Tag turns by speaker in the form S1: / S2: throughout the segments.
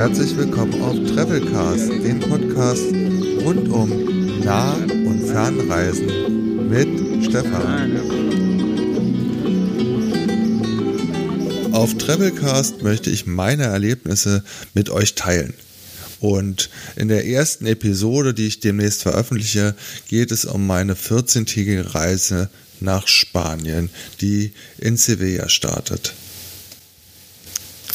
S1: Herzlich willkommen auf Travelcast, dem Podcast rund um Nah- und Fernreisen mit Stefan. Auf Travelcast möchte ich meine Erlebnisse mit euch teilen. Und in der ersten Episode, die ich demnächst veröffentliche, geht es um meine 14-tägige Reise nach Spanien, die in Sevilla startet.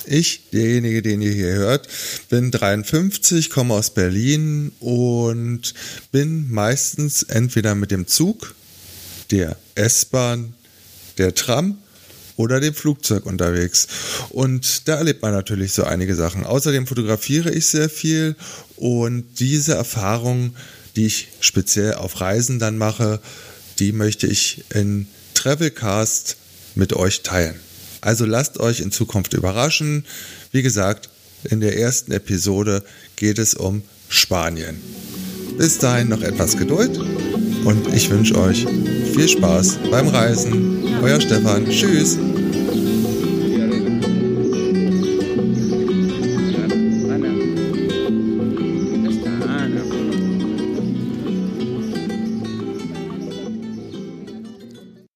S1: Ich, derjenige, den ihr hier hört, bin 53, komme aus Berlin und bin meistens entweder mit dem Zug, der S-Bahn, der Tram oder dem Flugzeug unterwegs. Und da erlebt man natürlich so einige Sachen. Außerdem fotografiere ich sehr viel und diese Erfahrung, die ich speziell auf Reisen dann mache, die möchte ich in Travelcast mit euch teilen. Also lasst euch in Zukunft überraschen. Wie gesagt, in der ersten Episode geht es um Spanien. Bis dahin noch etwas Geduld und ich wünsche euch viel Spaß beim Reisen. Euer Stefan. Tschüss.